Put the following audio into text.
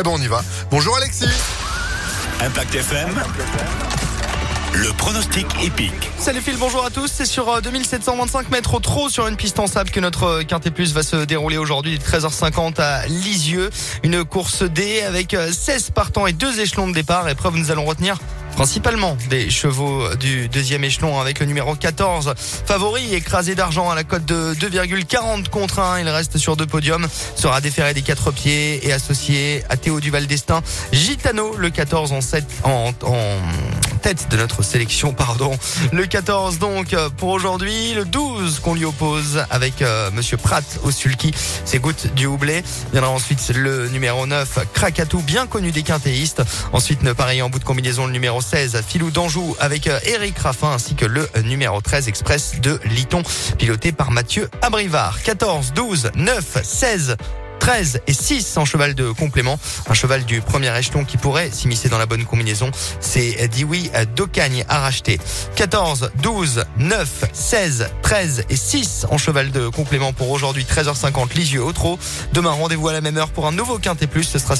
Eh ben on y va. Bonjour Alexis. Impact FM. Le pronostic épique. Salut Phil, bonjour à tous. C'est sur euh, 2725 mètres au trot sur une piste en sable que notre euh, Quintet Plus va se dérouler aujourd'hui 13h50 à Lisieux. Une course D avec euh, 16 partants et deux échelons de départ. Épreuve, nous allons retenir principalement des chevaux du deuxième échelon avec le numéro 14 favori écrasé d'argent à la cote de 2,40 contre 1 il reste sur deux podiums sera déféré des quatre pieds et associé à Théo Duval d'Estaing Gitano le 14 en, 7, en, en tête de notre sélection pardon. Le 14 donc euh, pour aujourd'hui. Le 12 qu'on lui oppose avec euh, monsieur Pratt au sulky c'est gouttes du houblé. Viendra ensuite le numéro 9 Krakatou bien connu des quintéistes. Ensuite ne pareil en bout de combinaison le numéro 16 Filou d'Anjou avec euh, Eric Raffin ainsi que le numéro 13 Express de Liton piloté par Mathieu Abrivard. 14 12 9 16 13 et 6 en cheval de complément. Un cheval du premier échelon qui pourrait s'immiscer dans la bonne combinaison. C'est Dioui d'Ocagne à racheter. 14, 12, 9, 16, 13 et 6 en cheval de complément pour aujourd'hui 13h50 Lisieux au trot. Demain rendez-vous à la même heure pour un nouveau quintet plus. Ce sera